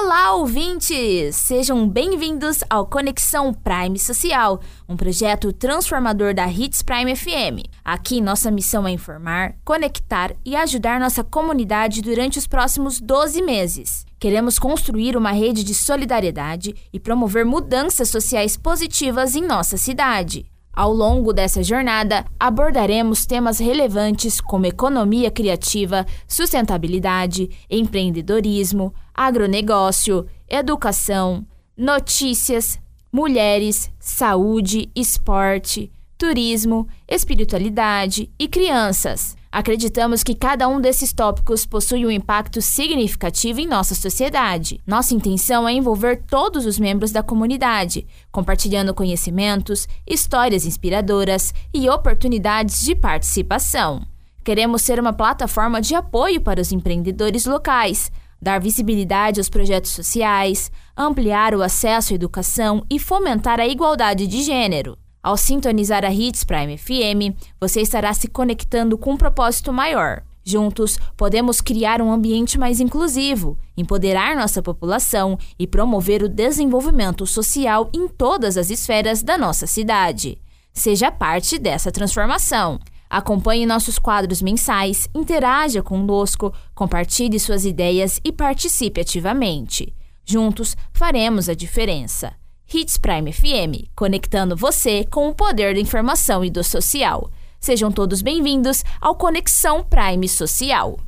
Olá, ouvintes! Sejam bem-vindos ao Conexão Prime Social, um projeto transformador da Hits Prime FM. Aqui, nossa missão é informar, conectar e ajudar nossa comunidade durante os próximos 12 meses. Queremos construir uma rede de solidariedade e promover mudanças sociais positivas em nossa cidade. Ao longo dessa jornada, abordaremos temas relevantes como economia criativa, sustentabilidade, empreendedorismo, agronegócio, educação, notícias, mulheres, saúde, esporte, turismo, espiritualidade e crianças. Acreditamos que cada um desses tópicos possui um impacto significativo em nossa sociedade. Nossa intenção é envolver todos os membros da comunidade, compartilhando conhecimentos, histórias inspiradoras e oportunidades de participação. Queremos ser uma plataforma de apoio para os empreendedores locais, dar visibilidade aos projetos sociais, ampliar o acesso à educação e fomentar a igualdade de gênero. Ao sintonizar a Hits Prime FM, você estará se conectando com um propósito maior. Juntos, podemos criar um ambiente mais inclusivo, empoderar nossa população e promover o desenvolvimento social em todas as esferas da nossa cidade. Seja parte dessa transformação. Acompanhe nossos quadros mensais, interaja conosco, compartilhe suas ideias e participe ativamente. Juntos, faremos a diferença. Hits Prime FM, conectando você com o poder da informação e do social. Sejam todos bem-vindos ao Conexão Prime Social.